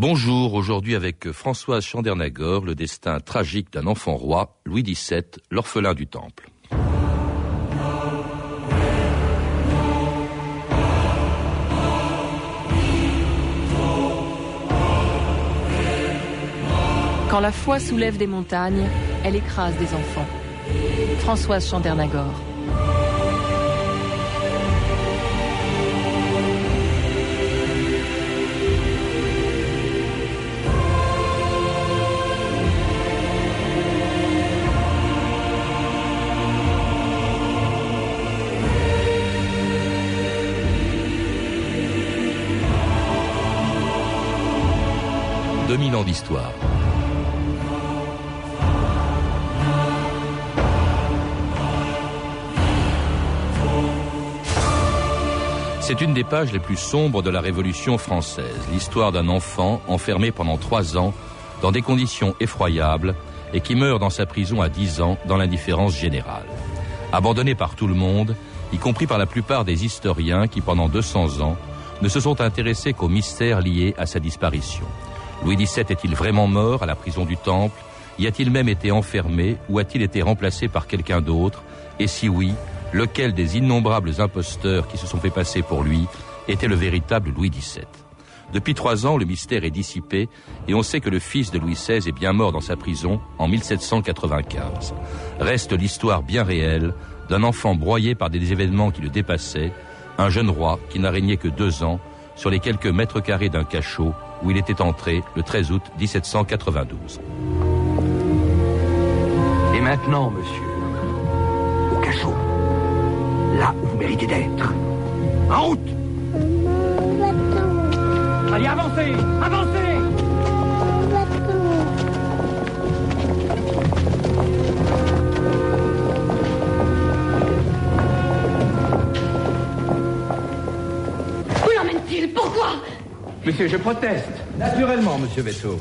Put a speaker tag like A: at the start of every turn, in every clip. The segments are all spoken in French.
A: Bonjour, aujourd'hui avec Françoise Chandernagor, le destin tragique d'un enfant roi, Louis XVII, l'orphelin du Temple.
B: Quand la foi soulève des montagnes, elle écrase des enfants. Françoise Chandernagor.
A: « 2000 ans d'histoire. C'est une des pages les plus sombres de la Révolution française, l'histoire d'un enfant enfermé pendant trois ans dans des conditions effroyables et qui meurt dans sa prison à 10 ans dans l'indifférence générale. Abandonné par tout le monde, y compris par la plupart des historiens qui pendant 200 ans ne se sont intéressés qu'aux mystères liés à sa disparition. Louis XVII est-il vraiment mort à la prison du Temple? Y a-t-il même été enfermé ou a-t-il été remplacé par quelqu'un d'autre? Et si oui, lequel des innombrables imposteurs qui se sont fait passer pour lui était le véritable Louis XVII. Depuis trois ans, le mystère est dissipé et on sait que le fils de Louis XVI est bien mort dans sa prison en 1795. Reste l'histoire bien réelle d'un enfant broyé par des événements qui le dépassaient, un jeune roi qui n'a régné que deux ans sur les quelques mètres carrés d'un cachot où il était entré le 13 août 1792.
C: Et maintenant, monsieur, au cachot là où vous méritez d'être. En route Allez, avancez Avancez
D: Où l'emmène-t-il? Pourquoi?
C: Monsieur, je proteste.
E: Naturellement, monsieur Veto.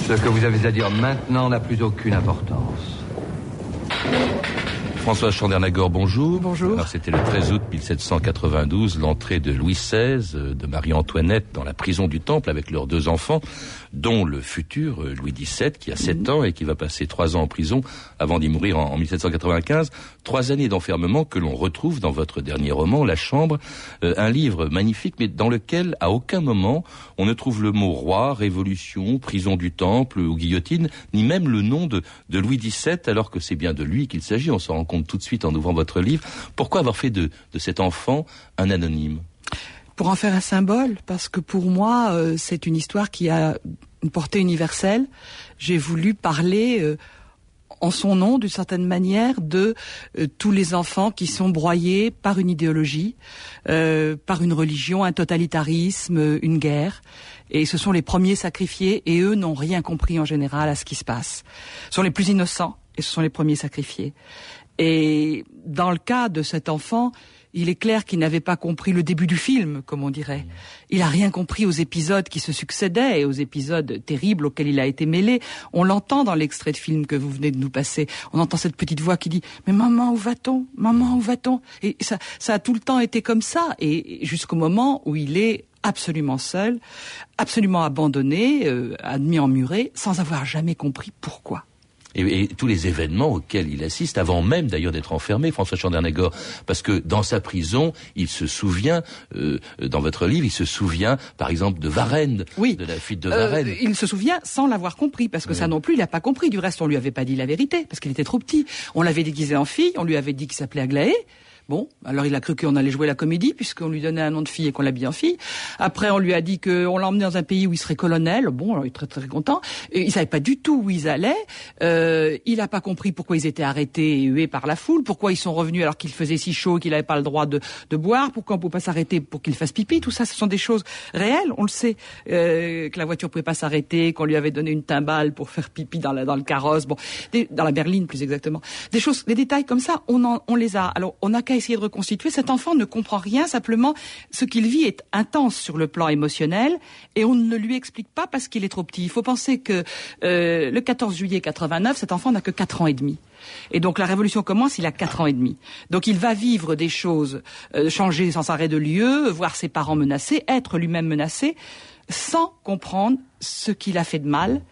C: Ce que vous avez à dire maintenant n'a plus aucune importance.
A: François Chandernagor, bonjour.
F: Bonjour.
A: C'était le 13 août 1792, l'entrée de Louis XVI, euh, de Marie-Antoinette dans la prison du Temple avec leurs deux enfants, dont le futur euh, Louis XVII qui a 7 ans et qui va passer trois ans en prison avant d'y mourir en, en 1795. Trois années d'enfermement que l'on retrouve dans votre dernier roman, La Chambre, euh, un livre magnifique mais dans lequel à aucun moment on ne trouve le mot roi, révolution, prison du Temple ou guillotine, ni même le nom de, de Louis XVII alors que c'est bien de lui qu'il s'agit. On s'en rend compte tout de suite en ouvrant votre livre. Pourquoi avoir fait de, de cet enfant un anonyme?
F: Pour en faire un symbole, parce que pour moi, euh, c'est une histoire qui a une portée universelle. J'ai voulu parler euh, en son nom, d'une certaine manière, de euh, tous les enfants qui sont broyés par une idéologie, euh, par une religion, un totalitarisme, une guerre. Et ce sont les premiers sacrifiés, et eux n'ont rien compris en général à ce qui se passe. Ce sont les plus innocents, et ce sont les premiers sacrifiés. Et dans le cas de cet enfant, il est clair qu'il n'avait pas compris le début du film, comme on dirait. Il a rien compris aux épisodes qui se succédaient et aux épisodes terribles auxquels il a été mêlé. On l'entend dans l'extrait de film que vous venez de nous passer. On entend cette petite voix qui dit "Mais maman, où va-t-on? Maman, où va-t-on?" Et ça, ça a tout le temps été comme ça, et jusqu'au moment où il est absolument seul, absolument abandonné, euh, admis emmuré, sans avoir jamais compris pourquoi
A: et, et, tous les événements auxquels il assiste, avant même d'ailleurs d'être enfermé, François Chandernagor, parce que dans sa prison, il se souvient, euh, dans votre livre, il se souvient, par exemple, de Varennes,
F: oui.
A: de la fuite de Varennes.
F: Euh, il se souvient sans l'avoir compris, parce que oui. ça non plus, il n'a pas compris. Du reste, on lui avait pas dit la vérité, parce qu'il était trop petit. On l'avait déguisé en fille, on lui avait dit qu'il s'appelait Aglaé. Bon, alors il a cru qu'on allait jouer la comédie puisqu'on lui donnait un nom de fille et qu'on l'habille en fille. Après, on lui a dit qu'on l'emmenait dans un pays où il serait colonel. Bon, alors il est très très content. Il savait pas du tout où ils allaient. Euh, il n'a pas compris pourquoi ils étaient arrêtés et hués par la foule. Pourquoi ils sont revenus alors qu'il faisait si chaud qu'il n'avait pas le droit de, de boire. Pourquoi on ne peut pas s'arrêter pour qu'il fasse pipi. Tout ça, ce sont des choses réelles. On le sait euh, que la voiture pouvait pas s'arrêter, qu'on lui avait donné une timbale pour faire pipi dans, la, dans le carrosse. Bon, dans la berline plus exactement. Des choses, des détails comme ça, on, en, on les a. Alors, on qu'à a essayé de reconstituer, cet enfant ne comprend rien, simplement ce qu'il vit est intense sur le plan émotionnel et on ne lui explique pas parce qu'il est trop petit. Il faut penser que euh, le 14 juillet 89, cet enfant n'a que 4 ans et demi. Et donc la révolution commence, il a quatre ans et demi. Donc il va vivre des choses, euh, changer sans arrêt de lieu, voir ses parents menacés, être lui-même menacé, sans comprendre ce qu'il a fait de mal,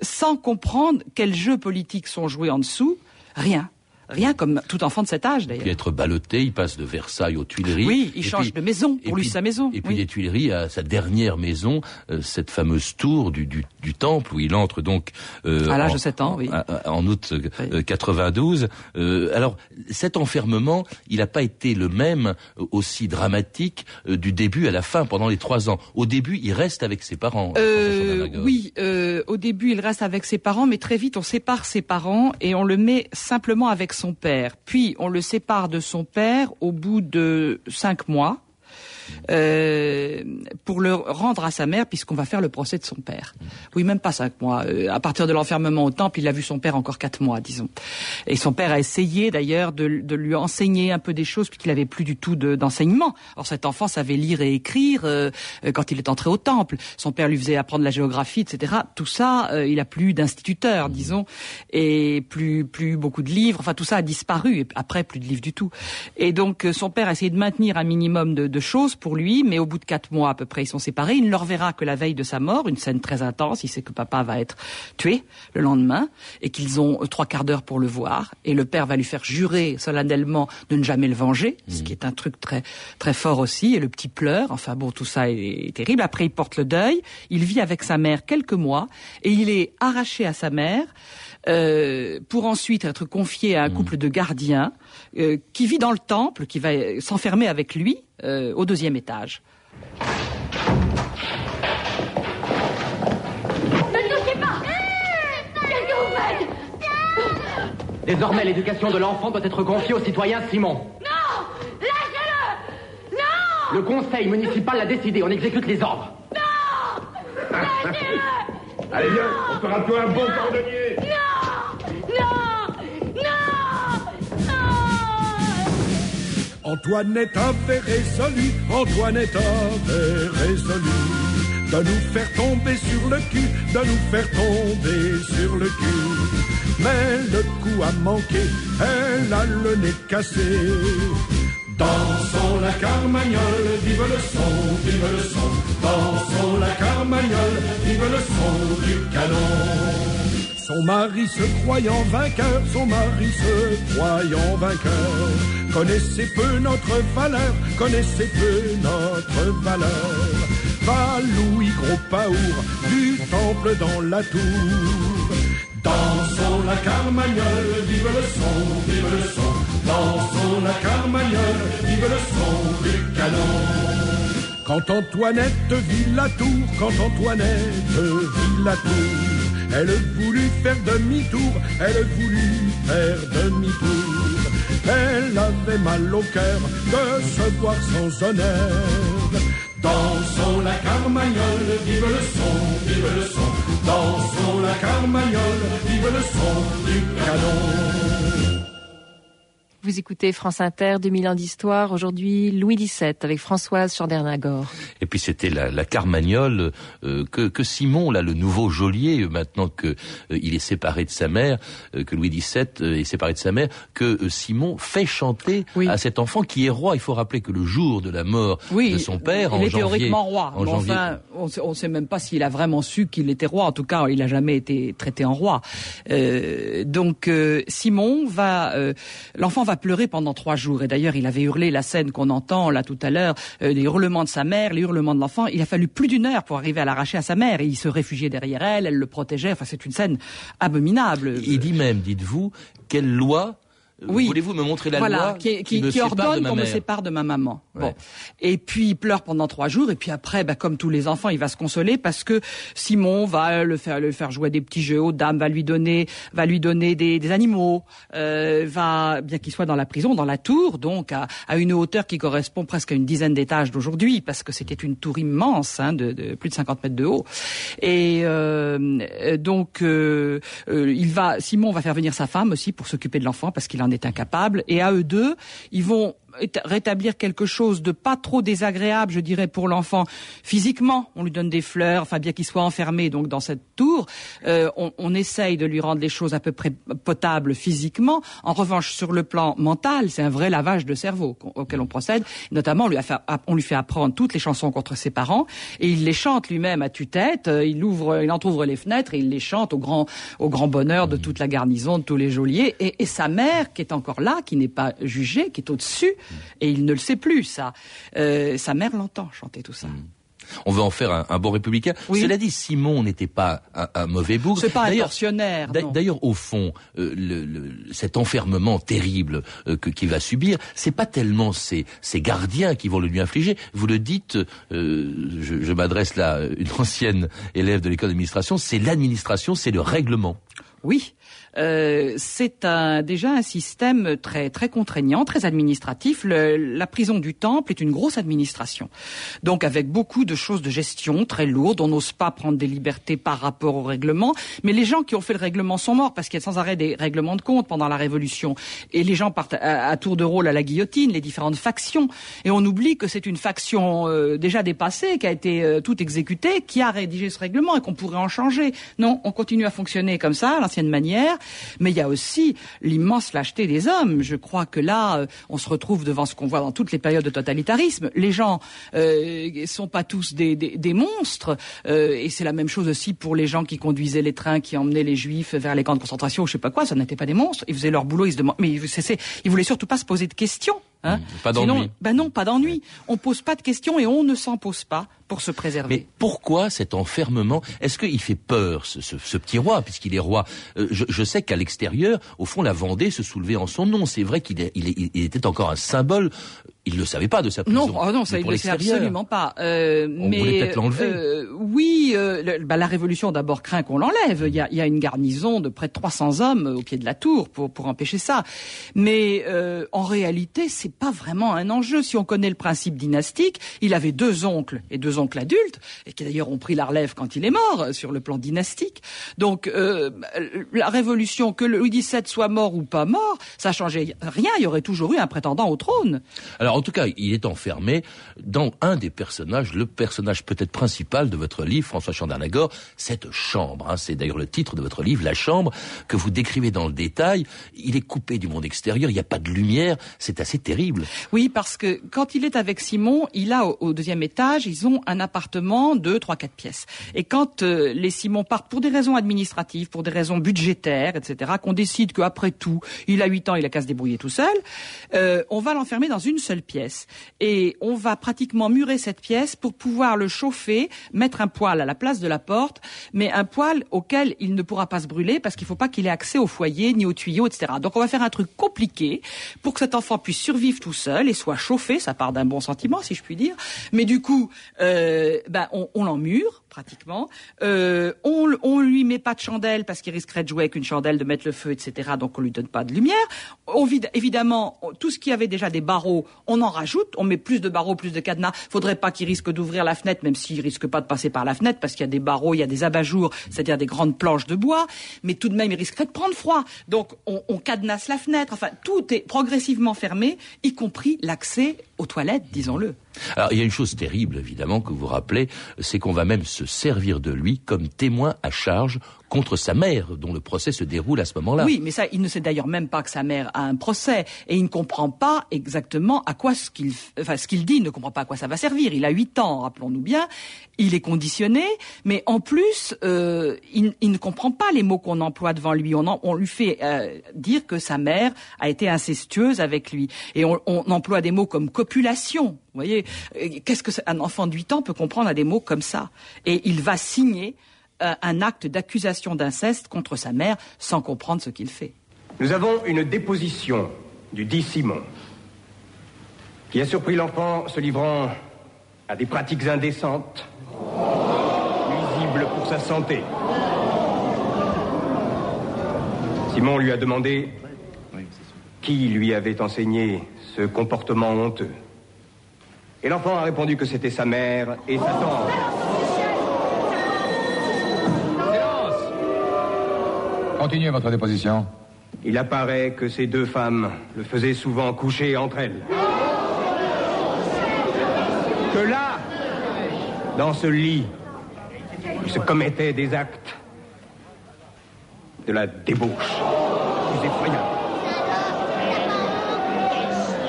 F: sans comprendre quels jeux politiques sont joués en dessous, rien. Rien comme tout enfant de cet âge, d'ailleurs.
A: Puis être ballotté, il passe de Versailles aux Tuileries.
F: Oui, il change de maison, pour lui sa maison.
A: Et puis
F: oui.
A: des Tuileries à sa dernière maison, euh, cette fameuse tour du, du, du, temple où il entre donc
F: euh, à l'âge de 7 ans, oui.
A: En, en août oui. 92. Euh, alors cet enfermement, il n'a pas été le même euh, aussi dramatique euh, du début à la fin pendant les trois ans. Au début, il reste avec ses parents.
F: Euh, oui, au début, il reste avec ses parents, mais très vite, on sépare ses parents et on le met simplement avec son père. Puis on le sépare de son père au bout de cinq mois. Euh, pour le rendre à sa mère, puisqu'on va faire le procès de son père. Oui, même pas cinq mois. Euh, à partir de l'enfermement au temple, il a vu son père encore quatre mois, disons. Et son père a essayé d'ailleurs de, de, lui enseigner un peu des choses, puisqu'il avait plus du tout d'enseignement. Alors cet enfant savait lire et écrire euh, quand il est entré au temple. Son père lui faisait apprendre la géographie, etc. Tout ça, euh, il a plus d'instituteur, disons, et plus plus beaucoup de livres. Enfin, tout ça a disparu. Et après, plus de livres du tout. Et donc, son père a essayé de maintenir un minimum de, de choses pour lui, mais au bout de quatre mois à peu près, ils sont séparés. Il ne le reverra que la veille de sa mort, une scène très intense. Il sait que papa va être tué le lendemain et qu'ils ont trois quarts d'heure pour le voir. Et le père va lui faire jurer solennellement de ne jamais le venger, mmh. ce qui est un truc très très fort aussi. Et le petit pleure. Enfin bon, tout ça est, est terrible. Après, il porte le deuil. Il vit avec sa mère quelques mois et il est arraché à sa mère. Euh, pour ensuite être confié à un couple de gardiens euh, qui vit dans le temple, qui va s'enfermer avec lui euh, au deuxième étage.
D: Ne touchez pas! Qu'est-ce que vous faites
C: Désormais, l'éducation de l'enfant doit être confiée au citoyen Simon.
D: Non! Lâchez-le! Non!
C: Le conseil municipal l'a décidé, on exécute les ordres.
D: Non! Lâchez-le!
G: Allez, viens, on fera de toi un bon cordonnier
H: Antoinette avait résolu, Antoinette avait résolu de nous faire tomber sur le cul, de nous faire tomber sur le cul. Mais le coup a manqué, elle a le nez cassé. Dansons la carmagnole, vive le son, vive le son. Dansons la carmagnole, vive le son du canon. Son mari se croyant vainqueur, son mari se croyant vainqueur. Connaissez peu notre valeur, connaissez peu notre valeur. Va Louis Gros Paour, du temple dans la tour. Dansons la carmagnole, vive le son, vive le son. Dansons la carmagnole, vive le son du canon. Quand Antoinette vit la tour, quand Antoinette vit la tour, elle voulut faire demi-tour, elle voulut faire demi-tour. Elle avait mal au cœur de se voir sans honneur. Dansons la carmagnole, vive le son, vive le son. Dansons la carmagnole, vive le son du canon.
B: Vous écoutez France Inter, 2000 ans d'histoire. Aujourd'hui, Louis XVII avec Françoise Chordernagor.
A: Et puis c'était la, la Carmagnole euh, que, que, Simon, là, le nouveau geôlier, maintenant que euh, il est séparé de sa mère, euh, que Louis XVII est séparé de sa mère, que Simon fait chanter oui. à cet enfant qui est roi. Il faut rappeler que le jour de la mort
F: oui,
A: de son père,
F: il
A: en
F: est
A: janvier,
F: théoriquement roi.
A: En
F: bon,
A: janvier,
F: enfin, on ne sait même pas s'il a vraiment su qu'il était roi. En tout cas, il n'a jamais été traité en roi. donc Simon va, l'enfant va pleurer pendant trois jours. Et d'ailleurs, il avait hurlé la scène qu'on entend là tout à l'heure, euh, les hurlements de sa mère, les hurlements de l'enfant. Il a fallu plus d'une heure pour arriver à l'arracher à sa mère. Et il se réfugiait derrière elle, elle le protégeait. Enfin, c'est une scène abominable.
A: Il dit même, dites-vous, quelle loi
F: oui.
A: Voulez-vous me montrer la
F: voilà,
A: loi
F: qui,
A: qui,
F: qui,
A: me
F: qui ordonne qu'on me sépare de ma maman.
A: Ouais.
F: Bon. Et puis il pleure pendant trois jours et puis après, bah, comme tous les enfants, il va se consoler parce que Simon va le faire, le faire jouer à des petits jeux aux dames, va lui donner, va lui donner des, des animaux, euh, va bien qu'il soit dans la prison, dans la tour, donc à, à, une hauteur qui correspond presque à une dizaine d'étages d'aujourd'hui parce que c'était une tour immense, hein, de, de, plus de 50 mètres de haut. Et euh, donc euh, il va, Simon va faire venir sa femme aussi pour s'occuper de l'enfant parce qu'il en est incapable et à eux deux, ils vont rétablir quelque chose de pas trop désagréable, je dirais, pour l'enfant physiquement. On lui donne des fleurs, enfin bien qu'il soit enfermé donc dans cette tour, euh, on, on, essaye de lui rendre les choses à peu près potables physiquement. En revanche, sur le plan mental, c'est un vrai lavage de cerveau auquel on procède. Notamment, on lui, a fait, on lui fait apprendre toutes les chansons contre ses parents et il les chante lui-même à tue-tête. Euh, il ouvre, il entrouvre les fenêtres et il les chante au grand, au grand bonheur de toute la garnison, de tous les geôliers. Et, et sa mère, qui est encore là, qui n'est pas jugée, qui est au-dessus, et il ne le sait plus, ça. Euh, sa mère l'entend chanter tout ça.
A: Mm. On veut en faire un, bon républicain. Cela dit, Simon n'était pas un, mauvais bougre.
F: C'est pas un tortionnaire.
A: D'ailleurs, au fond, euh, le, cet enfermement terrible euh, qu'il va subir, c'est pas tellement ses, gardiens qui vont le lui infliger. Vous le dites, je, je m'adresse là à une ancienne élève de l'école d'administration, c'est l'administration, c'est le règlement.
F: Oui, euh, c'est un, déjà un système très très contraignant, très administratif. Le, la prison du Temple est une grosse administration, donc avec beaucoup de choses de gestion très lourdes. On n'ose pas prendre des libertés par rapport au règlement, mais les gens qui ont fait le règlement sont morts parce qu'il y a sans arrêt des règlements de compte pendant la Révolution, et les gens partent à, tour de rôle à la guillotine, les différentes factions, et on oublie que c'est une faction euh, déjà dépassée, qui a été euh, toute exécutée, qui a rédigé ce règlement et qu'on pourrait en changer. Non, on continue à fonctionner comme ça, à l'ancienne manière. Mais il y a aussi l'immense lâcheté des hommes. Je crois que là, euh, on se retrouve devant ce qu'on voit dans toutes les périodes de totalitarisme. Les gens euh, sont pas tous des, des, des monstres, euh, et c'est la même chose aussi pour les gens qui conduisaient les trains, qui emmenaient les juifs vers les camps de concentration, je sais pas quoi. Ça n'était pas des monstres. Ils faisaient leur boulot. Ils se demandaient, mais ils voulaient surtout pas se poser de questions.
A: Hein mmh, pas d'ennui.
F: Ben non, pas d'ennui. On pose pas de questions et on ne s'en pose pas pour se préserver.
A: Mais pourquoi cet enfermement? Est-ce qu'il fait peur, ce, ce, ce petit roi, puisqu'il est roi? Euh, je, je, sais qu'à l'extérieur, au fond, la Vendée se soulevait en son nom. C'est vrai qu'il il, il était encore un symbole il ne le savait pas de sa prison.
F: Non, oh non, ça il ne le sait absolument pas.
A: Euh, On mais peut-être l'enlever. Euh,
F: oui, euh, bah, la Révolution d'abord craint qu'on l'enlève. Il y, a, il y a, une garnison de près de 300 hommes au pied de la tour pour, pour empêcher ça. Mais euh, en réalité, c'est pas vraiment un enjeu. Si on connaît le principe dynastique, il avait deux oncles et deux oncles adultes, et qui d'ailleurs ont pris la relève quand il est mort sur le plan dynastique. Donc euh, la Révolution, que Louis XVII soit mort ou pas mort, ça changeait rien. Il y aurait toujours eu un prétendant au trône.
A: Alors, en tout cas, il est enfermé dans un des personnages, le personnage peut-être principal de votre livre, François Chandernagor, cette chambre. Hein, c'est d'ailleurs le titre de votre livre, La chambre, que vous décrivez dans le détail. Il est coupé du monde extérieur, il n'y a pas de lumière, c'est assez terrible.
F: Oui, parce que quand il est avec Simon, il a au, deuxième étage, ils ont un appartement de trois, quatre pièces. Et quand euh, les Simon partent pour des raisons administratives, pour des raisons budgétaires, etc., qu'on décide qu'après tout, il a huit ans, il a qu'à se débrouiller tout seul, euh, on va l'enfermer dans une seule pièce. Et on va pratiquement murer cette pièce pour pouvoir le chauffer, mettre un poêle à la place de la porte, mais un poêle auquel il ne pourra pas se brûler parce qu'il ne faut pas qu'il ait accès au foyer ni au tuyau, etc. Donc on va faire un truc compliqué pour que cet enfant puisse survivre tout seul et soit chauffé. Ça part d'un bon sentiment, si je puis dire. Mais du coup, euh, ben, on, on l'emmure pratiquement. Euh, on, on lui met pas de chandelle parce qu'il risquerait de jouer avec une chandelle, de mettre le feu, etc. Donc on lui donne pas de lumière. On vide, évidemment, tout ce qui avait déjà des barreaux, on en rajoute. On met plus de barreaux, plus de cadenas. Faudrait pas qu'il risque d'ouvrir la fenêtre, même s'il risque pas de passer par la fenêtre parce qu'il y a des barreaux, il y a des abat-jours, c'est-à-dire des grandes planches de bois. Mais tout de même, il risquerait de prendre froid. Donc on, on cadenasse la fenêtre. Enfin, tout est progressivement fermé, y compris l'accès aux toilettes, disons-le.
A: Alors, il y a une chose terrible, évidemment, que vous rappelez, c'est qu'on va même se servir de lui comme témoin à charge contre sa mère, dont le procès se déroule à ce moment-là.
F: Oui, mais ça, il ne sait d'ailleurs même pas que sa mère a un procès, et il ne comprend pas exactement à quoi ce qu'il, enfin, ce qu'il dit, il ne comprend pas à quoi ça va servir. Il a huit ans, rappelons-nous bien, il est conditionné, mais en plus, euh, il, ne comprend pas les mots qu'on emploie devant lui. On, on lui fait euh, dire que sa mère a été incestueuse avec lui, et on, on emploie des mots comme copulation. Vous voyez, qu'est-ce qu'un enfant de 8 ans peut comprendre à des mots comme ça? Et il va signer euh, un acte d'accusation d'inceste contre sa mère sans comprendre ce qu'il fait.
C: Nous avons une déposition du dit Simon qui a surpris l'enfant se livrant à des pratiques indécentes, nuisibles pour sa santé. Simon lui a demandé qui lui avait enseigné ce comportement honteux. Et l'enfant a répondu que c'était sa mère et sa tante.
E: Continuez votre déposition.
C: Il apparaît que ces deux femmes le faisaient souvent coucher entre elles. que là, dans ce lit, il se commettait des actes de la débauche plus effroyable.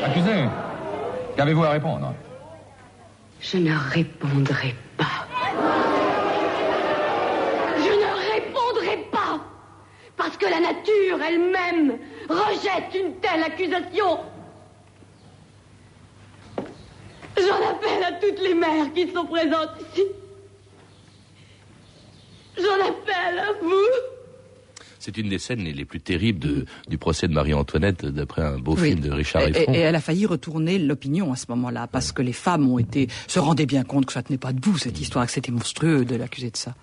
E: Accusé, qu'avez-vous à répondre?
D: Je ne répondrai rejette une telle accusation. J'en appelle à toutes les mères qui sont présentes ici. J'en appelle à vous.
A: C'est une des scènes les plus terribles de, du procès de Marie-Antoinette, d'après un beau
F: Oui.
A: film de Richard
F: et,
A: Effron.
F: et elle a failli retourner l'opinion à ce moment-là, parce que les femmes ont été se rendaient bien compte que ça tenait pas debout cette histoire, que c'était monstrueux de l'accuser de ça.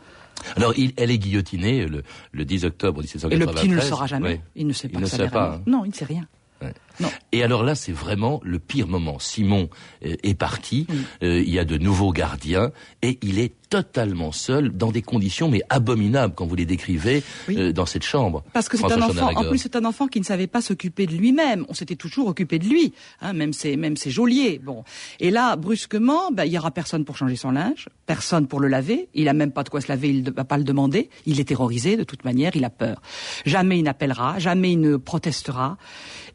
A: Alors, il- elle est guillotinée le, le 10 octobre
F: Et
A: 1793.
F: le petit ne le saura jamais.
A: Ouais.
F: Il ne sait pas
A: Il
F: que
A: ne
F: ça
A: sait
F: l'est
A: pas,
F: vraiment.
A: hein.
F: Non, il ne sait rien.
A: Ouais.
F: Non.
A: Et alors là, c'est vraiment le pire moment. Simon euh, est parti, euh, il y a de nouveaux gardiens, et il est totalement seul, dans des conditions mais abominables, quand vous les décrivez,
F: Oui.
A: euh, dans cette chambre.
F: Parce que c'est un enfant. En plus, c'est un enfant qui ne savait pas s'occuper de lui-même. On s'était toujours occupé de lui, hein, même ses même ses geôliers. Bon. Et là, brusquement, ben, il y aura personne pour changer son linge, personne pour le laver. Il a même pas de quoi se laver. Il ne va pas le demander. Il est terrorisé de toute manière. Il a peur. Jamais il n'appellera. Jamais il ne protestera.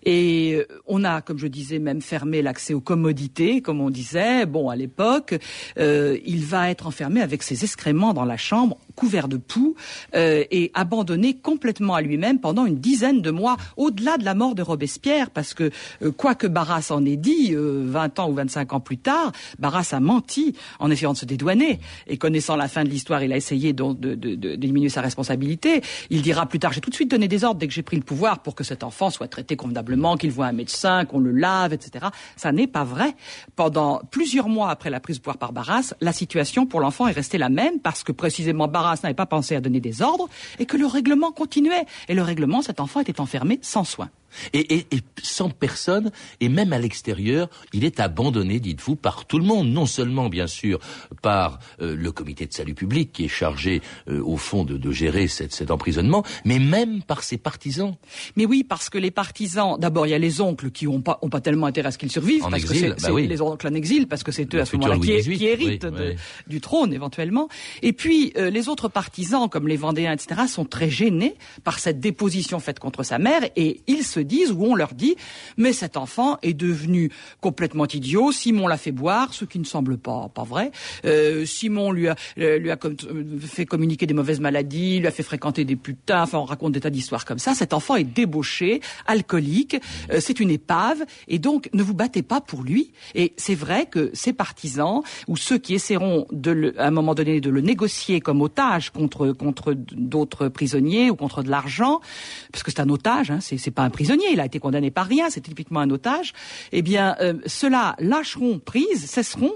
F: Et euh, on a, comme je disais, même fermé l'accès aux commodités, comme on disait. Bon, à l'époque, euh, il va être enfermé avec ses excréments dans la chambre, couvert de poux, euh, et abandonné complètement à lui-même pendant une dizaine de mois, au-delà de la mort de Robespierre, parce que euh, quoi que Barras en ait dit, euh, 20 ans ou 25 ans plus tard, Barras a menti en essayant de se dédouaner. Et connaissant la fin de l'histoire, il a essayé donc de, de, de diminuer sa responsabilité. Il dira plus tard, j'ai tout de suite donné des ordres dès que j'ai pris le pouvoir pour que cet enfant soit traité convenablement, qu'il voit un médecin, qu'on le lave, etc. Ça n'est pas vrai. Pendant plusieurs mois après la prise de pouvoir par Barras, la situation pour l'enfant est restée la même parce que précisément Barras n'avait pas pensé à donner des ordres et que le règlement continuait. Et le règlement, cet enfant était enfermé sans soin.
A: Et, et, et sans personne, et même à l'extérieur, il est abandonné, dites-vous, par tout le monde. Non seulement, bien sûr, par euh, le comité de salut public qui est chargé, euh, au fond, de, de gérer cette, cet emprisonnement, mais même par ses partisans.
F: Mais oui, parce que les partisans, d'abord, il y a les oncles qui n'ont pas, ont pas tellement intérêt à ce qu'ils survivent,
A: En
F: parce
A: exil,
F: que
A: bah
F: c'est
A: oui.
F: les oncles en exil, parce que c'est eux
A: Le
F: à ce moment-là qui, qui héritent
A: oui,
F: de-
A: oui.
F: du trône éventuellement. Et puis euh, les autres partisans, comme les Vendéens, etc., sont très gênés par cette déposition faite contre sa mère, et ils se disent ou on leur dit, mais cet enfant est devenu complètement idiot. Simon l'a fait boire, ce qui ne semble pas pas vrai. Euh, Simon lui a euh, fait communiquer des mauvaises maladies, lui a fait fréquenter des putains. Enfin, on raconte des tas d'histoires comme ça. Cet enfant est débauché, alcoolique. euh, c'est une épave, et donc ne vous battez pas pour lui. Et c'est vrai que ses partisans ou ceux qui essaieront à un moment donné de le négocier comme otage contre d'autres prisonniers ou contre de l'argent, parce que c'est un otage, hein, c'est pas un prisonnier, il a été condamné par rien, c'est typiquement un otage. Eh bien, euh, ceux-là lâcheront prise, cesseront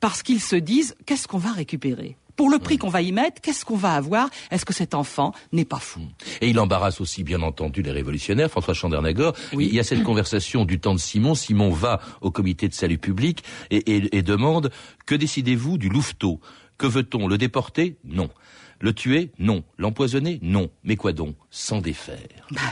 F: parce qu'ils se disent qu'est-ce qu'on va récupérer? Pour le prix qu'on va y mettre, qu'est-ce qu'on va avoir? Est-ce que cet enfant n'est pas fou?
A: Et il embarrasse aussi, bien entendu, les révolutionnaires. François Chandernagor,
F: Oui.
A: il y a cette conversation du temps de Simon. Simon va au comité de salut public et, et- et demande que décidez-vous du louveteau? Que veut-on? Le déporter? Non. Le tuer Non. L'empoisonner Non. Mais quoi donc? S'en défaire.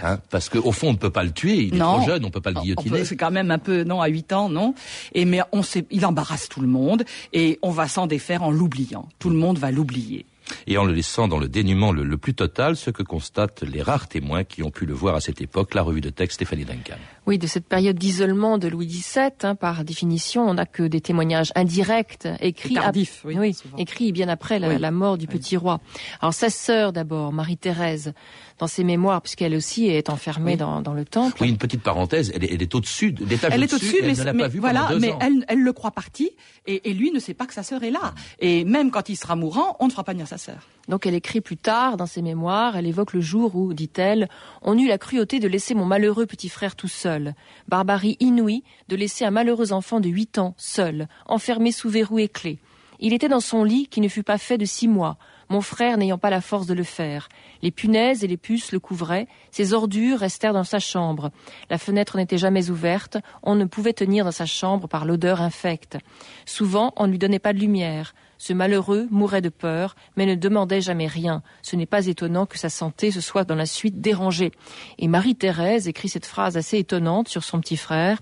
A: Hein? Parce qu'au fond, on ne peut pas le tuer. Il est trop jeune, on ne peut pas le guillotiner.
F: C'est quand même un peu non à 8 ans, non? Et mais on sait, il embarrasse tout le monde et on va s'en défaire en l'oubliant. Tout le monde va l'oublier.
A: Et en le laissant dans le dénuement le, le plus total, ce que constatent les rares témoins qui ont pu le voir à cette époque, la revue de texte Stéphanie Duncan.
B: Oui, de cette période d'isolement de Louis XVII, hein, par définition, on n'a que des témoignages indirects, écrits,
F: oui, souvent.
B: écrits bien après la,
F: Oui.
B: la mort du petit roi. Alors sa sœur d'abord, Marie-Thérèse, dans ses mémoires, puisqu'elle aussi est enfermée
F: Oui.
B: dans, dans le temple.
A: Oui, une petite parenthèse, elle est, elle est au-dessus, l'étage
F: Elle est au-dessus,
A: elle
F: mais,
A: ne l'a
F: mais
A: pas vu
F: voilà, mais
A: ans.
F: elle, elle le croit parti et, et lui ne sait pas que sa sœur est là. Et même quand il sera mourant, on ne fera pas venir sa sœur.
B: Donc elle écrit plus tard dans ses mémoires, elle évoque le jour où, dit-elle, on eut la cruauté de laisser mon malheureux petit frère tout seul. Barbarie inouïe de laisser un malheureux enfant de huit ans seul, enfermé sous verrou et clé. Il était dans son lit qui ne fut pas fait de six mois, mon frère n'ayant pas la force de le faire. Les punaises et les puces le couvraient, ses ordures restèrent dans sa chambre. La fenêtre n'était jamais ouverte, on ne pouvait tenir dans sa chambre par l'odeur infecte. Souvent, on ne lui donnait pas de lumière. Ce malheureux mourait de peur, mais ne demandait jamais rien. Ce n'est pas étonnant que sa santé se soit dans la suite dérangée. Et Marie-Thérèse écrit cette phrase assez étonnante sur son petit frère.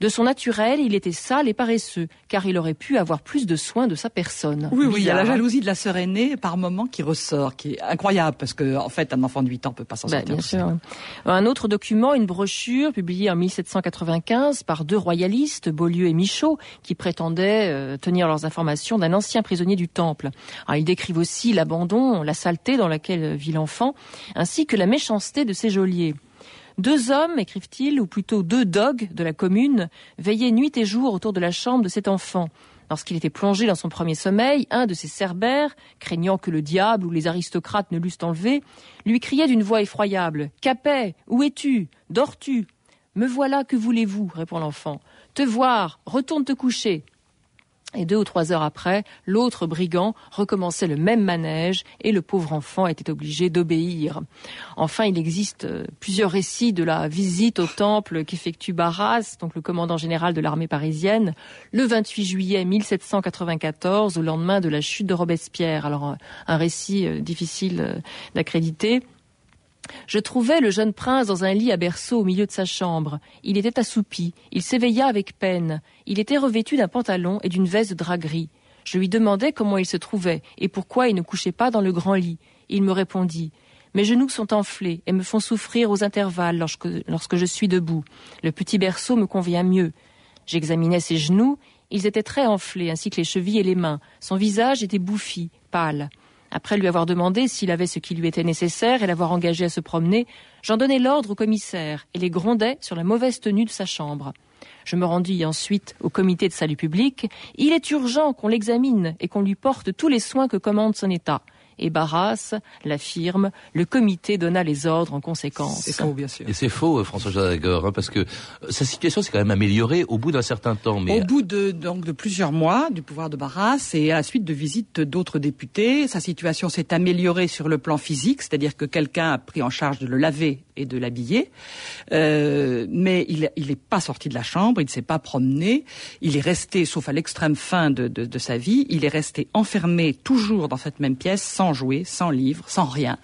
B: De son naturel, il était sale et paresseux, car il aurait pu avoir plus de soin de sa personne.
F: Oui, oui, il y a la jalousie de la sœur aînée par moment qui ressort, qui est incroyable, parce que en fait, un enfant de 8 ans peut pas s'en
B: Ben,
F: sortir.
B: bien sûr. Un autre document, une brochure publiée en 1795 par deux royalistes, Beaulieu et Michaud, qui prétendaient euh, tenir leurs informations d'un ancien prisonnier du Temple. Alors, ils décrivent aussi l'abandon, la saleté dans laquelle vit l'enfant, ainsi que la méchanceté de ses geôliers. Deux hommes, écrivent-ils, ou plutôt deux dogues de la commune, veillaient nuit et jour autour de la chambre de cet enfant. Lorsqu'il était plongé dans son premier sommeil, un de ses cerbères, craignant que le diable ou les aristocrates ne l'eussent enlevé, lui criait d'une voix effroyable Capet, où es-tu? Dors-tu? Me voilà, que voulez-vous? répond l'enfant. Te voir, retourne te coucher. Et deux ou trois heures après, l'autre brigand recommençait le même manège et le pauvre enfant était obligé d'obéir. Enfin, il existe euh, plusieurs récits de la visite au temple qu'effectue Barras, donc le commandant général de l'armée parisienne, le 28 juillet 1794, au lendemain de la chute de Robespierre. Alors, un, un récit euh, difficile euh, d'accréditer. Je trouvai le jeune prince dans un lit à berceau au milieu de sa chambre. Il était assoupi, il s'éveilla avec peine. Il était revêtu d'un pantalon et d'une veste de drap gris. Je lui demandai comment il se trouvait et pourquoi il ne couchait pas dans le grand lit. Il me répondit Mes genoux sont enflés et me font souffrir aux intervalles lorsque, lorsque je suis debout. Le petit berceau me convient mieux. J'examinai ses genoux, ils étaient très enflés, ainsi que les chevilles et les mains. Son visage était bouffi, pâle. Après lui avoir demandé s'il avait ce qui lui était nécessaire et l'avoir engagé à se promener, j'en donnai l'ordre au commissaire et les grondai sur la mauvaise tenue de sa chambre. Je me rendis ensuite au comité de salut public. Il est urgent qu'on l'examine et qu'on lui porte tous les soins que commande son état. Et Barras l'affirme, le comité donna les ordres en conséquence.
F: C'est faux, bien sûr.
A: Et c'est faux, euh, François Jadagor, hein, parce que euh, sa situation s'est quand même améliorée au bout d'un certain temps. Mais
F: Au bout de, donc, de plusieurs mois du pouvoir de Barras et à la suite de visites d'autres députés, sa situation s'est améliorée sur le plan physique, c'est-à-dire que quelqu'un a pris en charge de le laver et de l'habiller, Euh, mais il n'est pas sorti de la chambre, il ne s'est pas promené, il est resté, sauf à l'extrême fin de, de, de sa vie, il est resté enfermé toujours dans cette même pièce, sans jouer, sans livre, sans rien,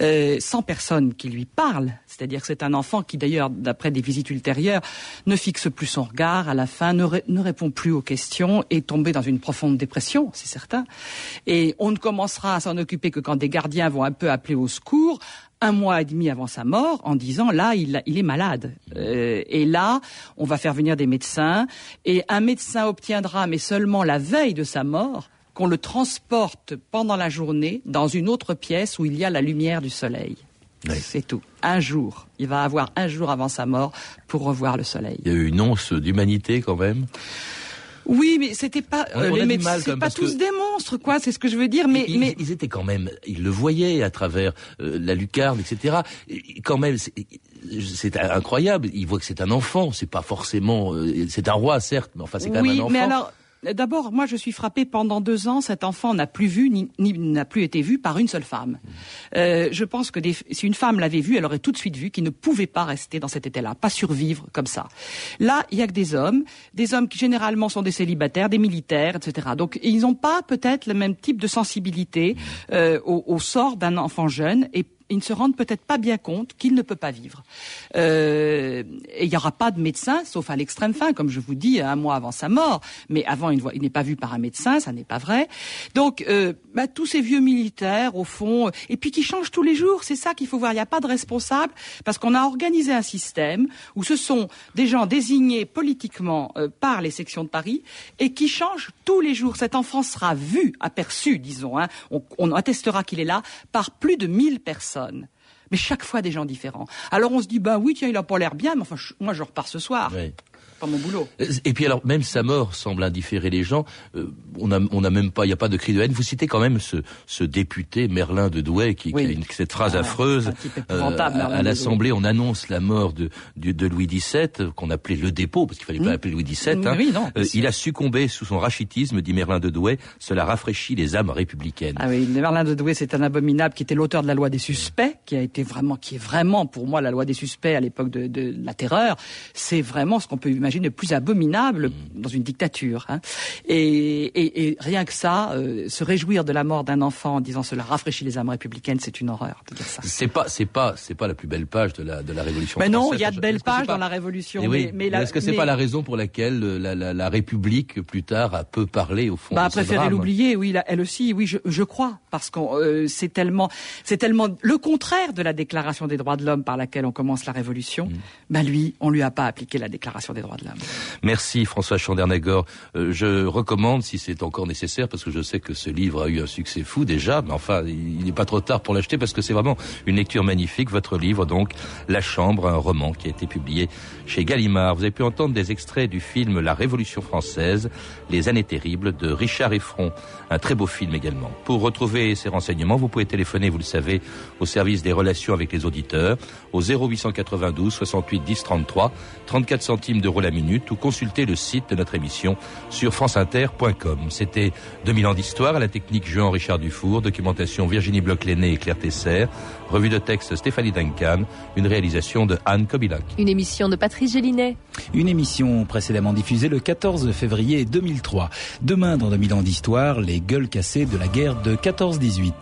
F: euh, sans personne qui lui parle. C'est-à-dire que c'est un enfant qui, d'ailleurs, d'après des visites ultérieures, ne fixe plus son regard, à la fin ne, ré- ne répond plus aux questions, est tombé dans une profonde dépression, c'est certain. Et on ne commencera à s'en occuper que quand des gardiens vont un peu appeler au secours, un mois et demi avant sa mort, en disant là, il, il est malade. Euh, et là, on va faire venir des médecins, et un médecin obtiendra, mais seulement la veille de sa mort, qu'on le transporte pendant la journée dans une autre pièce où il y a la lumière du soleil. C'est tout. Un jour. Il va avoir un jour avant sa mort pour revoir le soleil.
A: il y a eu une once d'humanité quand même.
F: Oui, mais c'était pas
A: On-
F: euh,
A: on
F: les médecins, c'est pas tous
A: que-
F: des monstres, quoi. C'est ce que je veux dire. Mais,
A: ils,
F: mais
A: ils étaient quand même, ils le voyaient à travers euh, la lucarne, etc. Et quand même, c'est- c'est incroyable. Ils voient que c'est un enfant. C'est pas forcément, euh, c'est un roi certes, mais enfin c'est quand
F: oui,
A: même un enfant.
F: mais alors. D'abord, moi, je suis frappée. Pendant deux ans, cet enfant n'a plus vu, ni, n'a plus été vu par une seule femme. Euh, je pense que des- si une femme l'avait vu, elle aurait tout de suite vu qu'il ne pouvait pas rester dans cet état-là, pas survivre comme ça. Là, il y a que des hommes, des hommes qui généralement sont des célibataires, des militaires, etc. Donc, ils n'ont pas peut-être le même type de sensibilité euh, au, au sort d'un enfant jeune et ils ne se rendent peut-être pas bien compte qu'il ne peut pas vivre. Euh, il n'y aura pas de médecin, sauf à l'extrême fin, comme je vous dis, un mois avant sa mort. Mais avant, il, il n'est pas vu par un médecin, ça n'est pas vrai. Donc, euh, bah, tous ces vieux militaires, au fond, euh, et puis qui changent tous les jours, c'est ça qu'il faut voir. Il n'y a pas de responsable, parce qu'on a organisé un système où ce sont des gens désignés politiquement euh, par les sections de Paris et qui changent tous les jours. Cet enfant sera vu, aperçu, disons. Hein. On, on attestera qu'il est là par plus de 1000 personnes. Mais chaque fois des gens différents. Alors on se dit, ben oui, tiens, il a pas l'air bien, mais enfin, moi je repars ce soir. Mon boulot.
A: Et puis alors, même sa mort semble indifférer les gens. Euh, on a, on a même pas, il n'y a pas de cri de haine. Vous citez quand même ce, ce député Merlin de Douai qui,
F: Oui.
A: qui a une- cette phrase
F: Ah,
A: affreuse.
F: épouvantable,
A: à- à
F: de
A: l'Assemblée, on annonce la mort de, du- de Louis XVII, qu'on appelait le dépôt, parce qu'il fallait pas l'appeler Louis XVII. hein.
F: Oui, non,
A: Euh, il a succombé sous son rachitisme, dit Merlin de Douai. Cela rafraîchit les âmes républicaines.
F: Ah oui, Merlin de Douai, c'est un abominable qui était l'auteur de la loi des suspects, qui a été vraiment, qui est vraiment pour moi la loi des suspects à l'époque de, de la terreur. C'est vraiment ce qu'on peut imaginer j'imagine, le plus abominable dans une dictature. Hein. Et, et, rien que ça, euh, se réjouir de la mort d'un enfant en disant cela rafraîchit les âmes républicaines, c'est une horreur de dire ça.
A: C'est pas, c'est pas, c'est pas la plus belle page de la de la Révolution.
F: Mais
A: non,
F: il y a de belles pages dans la Révolution.
A: Eh mais, mais, est-ce que c'est pas la raison pour laquelle la, la, la, République plus tard a peu parlé au fond
F: bah, préféré l'oublier, oui, elle aussi, oui, je, je crois, parce que euh, c'est tellement, c'est tellement le contraire de la Déclaration des droits de l'homme par laquelle on commence la Révolution. Mm. Bah lui, on lui a pas appliqué la Déclaration des droits de l'homme.
A: Merci François Chandernagor. Euh, je recommande, si c'est encore nécessaire, parce que je sais que ce livre a eu un succès fou déjà, mais enfin, il n'est pas trop tard pour l'acheter parce que c'est vraiment une lecture magnifique. Votre livre, donc, La Chambre, un roman qui a été publié chez Gallimard. Vous avez pu entendre des extraits du film La Révolution française, Les années terribles de Richard Effron. Un très beau film également. Pour retrouver ces renseignements, vous pouvez téléphoner, vous le savez, au service des relations avec les auditeurs, au 0892 68 10 33, 34 centimes d'euros la minute, ou consulter le site de notre émission sur franceinter.com. C'était 2000 ans d'histoire à la technique Jean-Richard Dufour, documentation Virginie Bloch-Léné et Claire Tesser, revue de texte Stéphanie Duncan, une réalisation de Anne Kobilac.
B: Une émission de Patrice Gélinet.
I: Une émission précédemment diffusée le 14 février 2003. Demain, dans 2000 ans d'histoire, les gueules cassées de la guerre de 14-18.